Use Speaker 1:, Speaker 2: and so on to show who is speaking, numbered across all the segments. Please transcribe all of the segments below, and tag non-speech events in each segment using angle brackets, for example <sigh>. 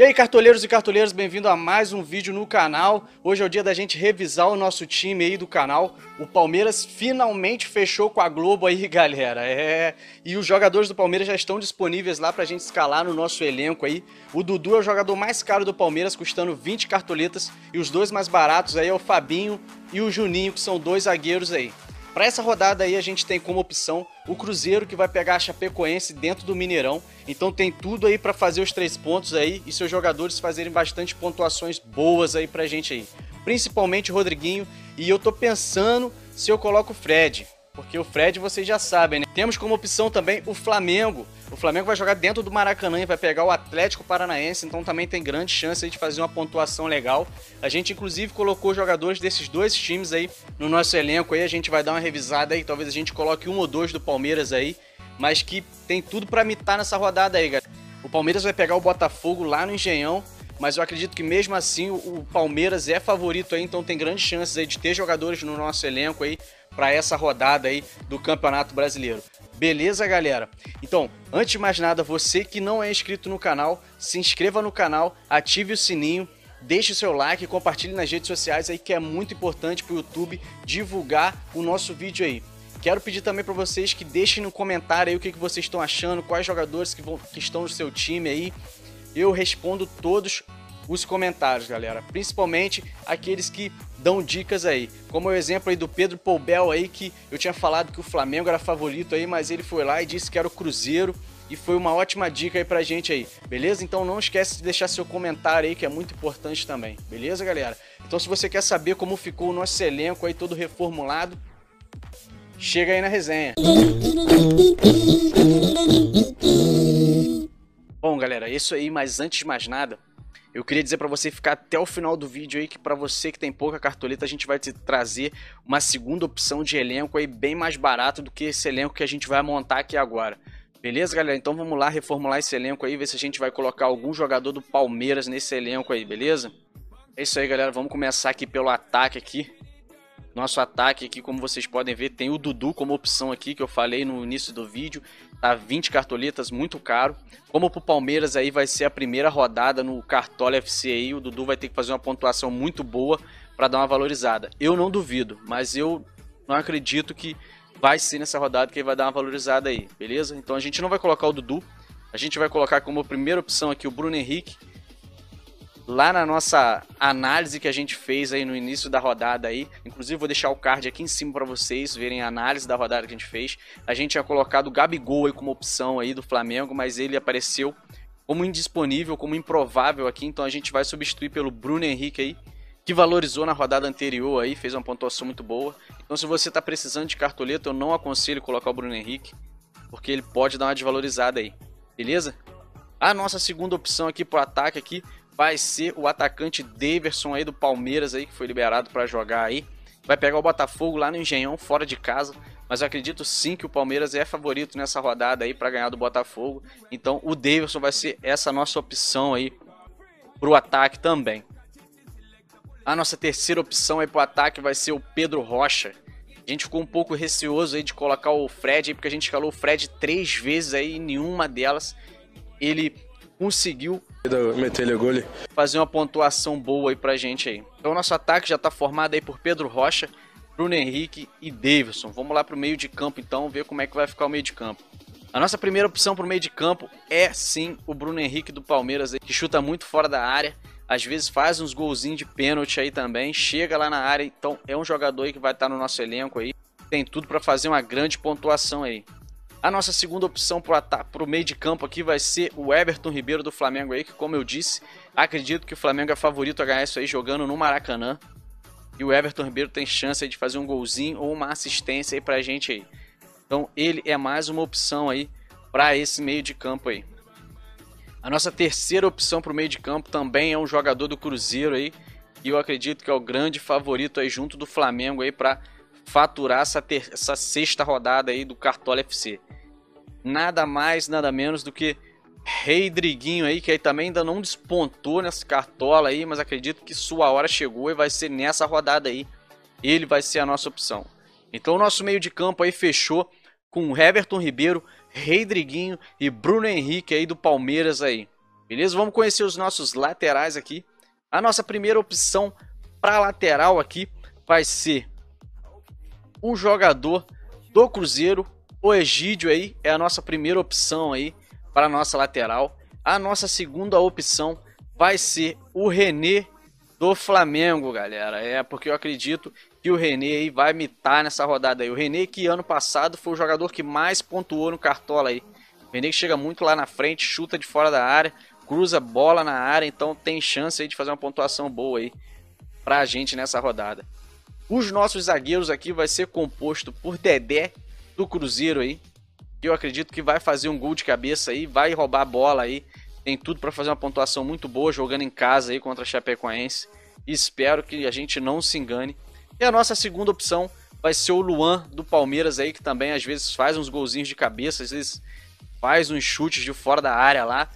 Speaker 1: E aí, cartoleiros e cartoleiras, bem-vindo a mais um vídeo no canal. Hoje é o dia da gente revisar o nosso time aí do canal. O Palmeiras finalmente fechou com a Globo aí, <laughs> galera. É, e os jogadores do Palmeiras já estão disponíveis lá pra gente escalar no nosso elenco aí. O Dudu é o jogador mais caro do Palmeiras, custando 20 cartoletas, e os dois mais baratos aí é o Fabinho e o Juninho, que são dois zagueiros aí. Para essa rodada aí a gente tem como opção o Cruzeiro que vai pegar a Chapecoense dentro do Mineirão. Então tem tudo aí para fazer os três pontos aí e seus jogadores fazerem bastante pontuações boas aí pra gente aí. Principalmente o Rodriguinho e eu tô pensando se eu coloco o Fred. Porque o Fred vocês já sabem, né? Temos como opção também o Flamengo. O Flamengo vai jogar dentro do Maracanã e vai pegar o Atlético Paranaense, então também tem grande chance de fazer uma pontuação legal. A gente inclusive colocou jogadores desses dois times aí no nosso elenco aí, a gente vai dar uma revisada aí, talvez a gente coloque um ou dois do Palmeiras aí, mas que tem tudo para mitar nessa rodada aí, galera. O Palmeiras vai pegar o Botafogo lá no Engenhão, mas eu acredito que mesmo assim o Palmeiras é favorito aí, então tem grandes chances aí de ter jogadores no nosso elenco aí para essa rodada aí do Campeonato Brasileiro. Beleza, galera? Então, antes de mais nada, você que não é inscrito no canal, se inscreva no canal, ative o sininho, deixe o seu like compartilhe nas redes sociais aí que é muito importante para o YouTube divulgar o nosso vídeo aí. Quero pedir também para vocês que deixem no comentário aí o que, que vocês estão achando, quais jogadores que, vão, que estão no seu time aí. Eu respondo todos os comentários, galera. Principalmente aqueles que dão dicas aí. Como o exemplo aí do Pedro Poubel aí, que eu tinha falado que o Flamengo era favorito aí, mas ele foi lá e disse que era o Cruzeiro. E foi uma ótima dica aí pra gente aí, beleza? Então não esquece de deixar seu comentário aí, que é muito importante também, beleza, galera? Então se você quer saber como ficou o nosso elenco aí todo reformulado, chega aí na resenha. Bom, galera, isso aí, mas antes de mais nada, eu queria dizer para você ficar até o final do vídeo aí que para você que tem pouca cartoleta a gente vai te trazer uma segunda opção de elenco aí bem mais barato do que esse elenco que a gente vai montar aqui agora. Beleza, galera? Então vamos lá reformular esse elenco aí, ver se a gente vai colocar algum jogador do Palmeiras nesse elenco aí, beleza? É isso aí, galera. Vamos começar aqui pelo ataque aqui. Nosso ataque aqui, como vocês podem ver, tem o Dudu como opção aqui, que eu falei no início do vídeo. Tá 20 cartoletas, muito caro. Como pro Palmeiras aí vai ser a primeira rodada no Cartola FC aí, o Dudu vai ter que fazer uma pontuação muito boa para dar uma valorizada. Eu não duvido, mas eu não acredito que vai ser nessa rodada que ele vai dar uma valorizada aí, beleza? Então a gente não vai colocar o Dudu, a gente vai colocar como primeira opção aqui o Bruno Henrique lá na nossa análise que a gente fez aí no início da rodada aí. Inclusive vou deixar o card aqui em cima para vocês verem a análise da rodada que a gente fez. A gente tinha colocado o Gabigol aí como opção aí do Flamengo, mas ele apareceu como indisponível, como improvável aqui, então a gente vai substituir pelo Bruno Henrique aí, que valorizou na rodada anterior aí, fez uma pontuação muito boa. Então se você está precisando de cartoleta, eu não aconselho colocar o Bruno Henrique, porque ele pode dar uma desvalorizada aí. Beleza? A nossa segunda opção aqui pro ataque aqui vai ser o atacante Daverson aí do Palmeiras aí que foi liberado para jogar aí. Vai pegar o Botafogo lá no Engenhão, fora de casa, mas eu acredito sim que o Palmeiras é favorito nessa rodada aí para ganhar do Botafogo. Então o Daverson vai ser essa nossa opção aí pro ataque também. A nossa terceira opção aí pro ataque vai ser o Pedro Rocha. A gente ficou um pouco receoso aí de colocar o Fred aí, porque a gente escalou o Fred três vezes aí e nenhuma delas ele conseguiu fazer uma pontuação boa aí pra gente aí. Então nosso ataque já tá formado aí por Pedro Rocha, Bruno Henrique e Davidson. Vamos lá pro meio de campo então, ver como é que vai ficar o meio de campo. A nossa primeira opção pro meio de campo é sim o Bruno Henrique do Palmeiras, que chuta muito fora da área. Às vezes faz uns golzinhos de pênalti aí também, chega lá na área, então é um jogador aí que vai estar tá no nosso elenco aí. Tem tudo para fazer uma grande pontuação aí. A nossa segunda opção para o meio de campo aqui vai ser o Everton Ribeiro do Flamengo aí, que como eu disse, acredito que o Flamengo é favorito a ganhar isso aí jogando no Maracanã. E o Everton Ribeiro tem chance de fazer um golzinho ou uma assistência aí pra gente aí. Então ele é mais uma opção aí para esse meio de campo aí. A nossa terceira opção para o meio de campo também é um jogador do Cruzeiro aí. E eu acredito que é o grande favorito aí junto do Flamengo aí para faturar essa, ter, essa sexta rodada aí do Cartola FC. Nada mais, nada menos do que Rei Driguinho aí, que aí também ainda não despontou nessa cartola aí, mas acredito que sua hora chegou e vai ser nessa rodada aí. Ele vai ser a nossa opção. Então o nosso meio de campo aí fechou com Everton Ribeiro, Rei Driguinho e Bruno Henrique aí do Palmeiras aí. Beleza? Vamos conhecer os nossos laterais aqui. A nossa primeira opção para lateral aqui vai ser um jogador do Cruzeiro. O Egídio aí é a nossa primeira opção aí para a nossa lateral. A nossa segunda opção vai ser o René do Flamengo, galera. É porque eu acredito que o René aí vai mitar nessa rodada aí. O René que ano passado foi o jogador que mais pontuou no Cartola aí. O René que chega muito lá na frente, chuta de fora da área, cruza bola na área, então tem chance aí de fazer uma pontuação boa aí pra gente nessa rodada. Os nossos zagueiros aqui vai ser composto por Dedé do Cruzeiro aí, eu acredito que vai fazer um gol de cabeça aí, vai roubar a bola aí, tem tudo para fazer uma pontuação muito boa jogando em casa aí contra a Chapecoense. Espero que a gente não se engane. E a nossa segunda opção vai ser o Luan do Palmeiras aí, que também às vezes faz uns golzinhos de cabeça, às vezes faz uns chutes de fora da área lá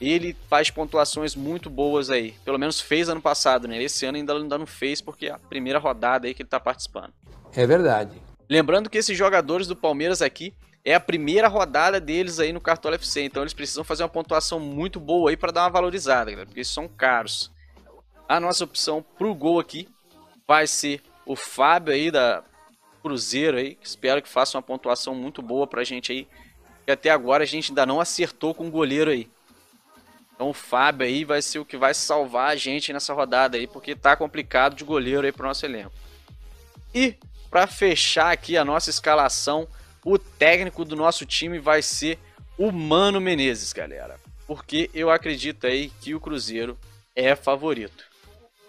Speaker 1: ele faz pontuações muito boas aí. Pelo menos fez ano passado, né? Esse ano ainda, ainda não fez porque é a primeira rodada aí que ele tá participando.
Speaker 2: É verdade.
Speaker 1: Lembrando que esses jogadores do Palmeiras aqui é a primeira rodada deles aí no Cartola FC, então eles precisam fazer uma pontuação muito boa aí para dar uma valorizada, galera, porque eles são caros. A nossa opção pro gol aqui vai ser o Fábio aí da Cruzeiro aí, que espero que faça uma pontuação muito boa pra gente aí, que até agora a gente ainda não acertou com o goleiro aí. Então o Fábio aí vai ser o que vai salvar a gente nessa rodada aí, porque tá complicado de goleiro aí pro nosso elenco. E para fechar aqui a nossa escalação, o técnico do nosso time vai ser o Mano Menezes, galera. Porque eu acredito aí que o Cruzeiro é favorito.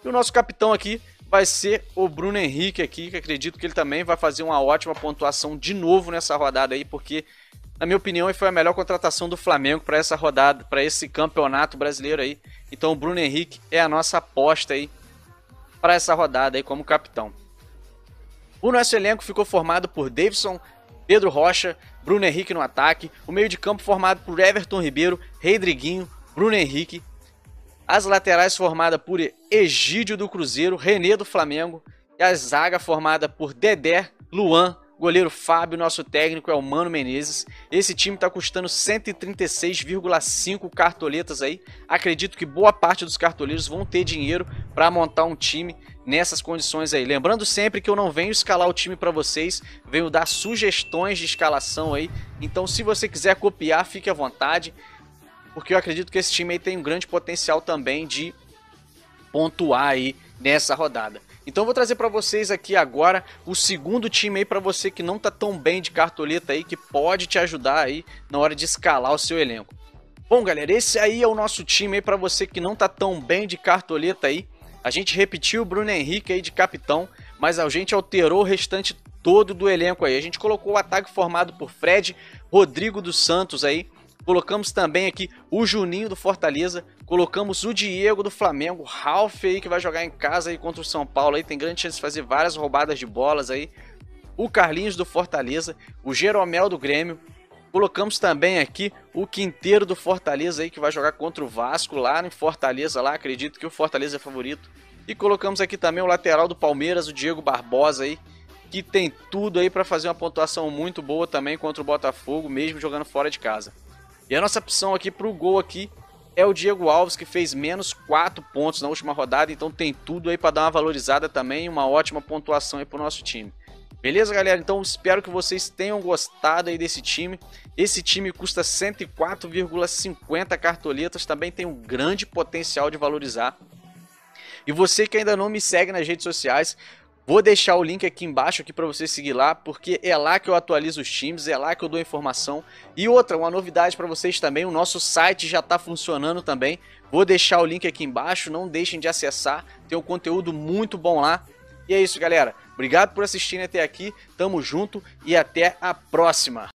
Speaker 1: E o nosso capitão aqui vai ser o Bruno Henrique aqui, que acredito que ele também vai fazer uma ótima pontuação de novo nessa rodada aí, porque na minha opinião, foi a melhor contratação do Flamengo para essa rodada, para esse campeonato brasileiro aí. Então o Bruno Henrique é a nossa aposta aí para essa rodada aí como capitão. O nosso elenco ficou formado por Davidson, Pedro Rocha, Bruno Henrique no ataque, o meio de campo formado por Everton Ribeiro, Rodriguinho, Bruno Henrique, as laterais formada por Egídio do Cruzeiro, Renê do Flamengo, e a zaga formada por Dedé, Luan, Goleiro Fábio, nosso técnico é o Mano Menezes. Esse time está custando 136,5 cartoletas aí. Acredito que boa parte dos cartoleiros vão ter dinheiro para montar um time nessas condições aí. Lembrando sempre que eu não venho escalar o time para vocês, venho dar sugestões de escalação aí. Então, se você quiser copiar, fique à vontade, porque eu acredito que esse time aí tem um grande potencial também de pontuar aí nessa rodada. Então vou trazer para vocês aqui agora o segundo time aí para você que não tá tão bem de cartoleta aí, que pode te ajudar aí na hora de escalar o seu elenco. Bom, galera, esse aí é o nosso time aí para você que não tá tão bem de cartoleta aí. A gente repetiu o Bruno Henrique aí de capitão, mas a gente alterou o restante todo do elenco aí. A gente colocou o ataque formado por Fred, Rodrigo dos Santos aí, Colocamos também aqui o Juninho do Fortaleza. Colocamos o Diego do Flamengo. Ralf aí que vai jogar em casa aí contra o São Paulo. Aí tem grande chance de fazer várias roubadas de bolas aí. O Carlinhos do Fortaleza. O Jeromel do Grêmio. Colocamos também aqui o Quinteiro do Fortaleza aí que vai jogar contra o Vasco lá em Fortaleza lá. Acredito que o Fortaleza é favorito. E colocamos aqui também o lateral do Palmeiras, o Diego Barbosa aí, que tem tudo aí para fazer uma pontuação muito boa também contra o Botafogo, mesmo jogando fora de casa. E a nossa opção aqui para o gol aqui é o Diego Alves, que fez menos 4 pontos na última rodada, então tem tudo aí para dar uma valorizada também, uma ótima pontuação aí para o nosso time. Beleza, galera? Então espero que vocês tenham gostado aí desse time. Esse time custa 104,50 cartoletas, também tem um grande potencial de valorizar. E você que ainda não me segue nas redes sociais, Vou deixar o link aqui embaixo aqui para você seguir lá, porque é lá que eu atualizo os times, é lá que eu dou informação. E outra, uma novidade para vocês também, o nosso site já está funcionando também. Vou deixar o link aqui embaixo, não deixem de acessar, tem um conteúdo muito bom lá. E é isso, galera. Obrigado por assistirem até aqui, tamo junto e até a próxima.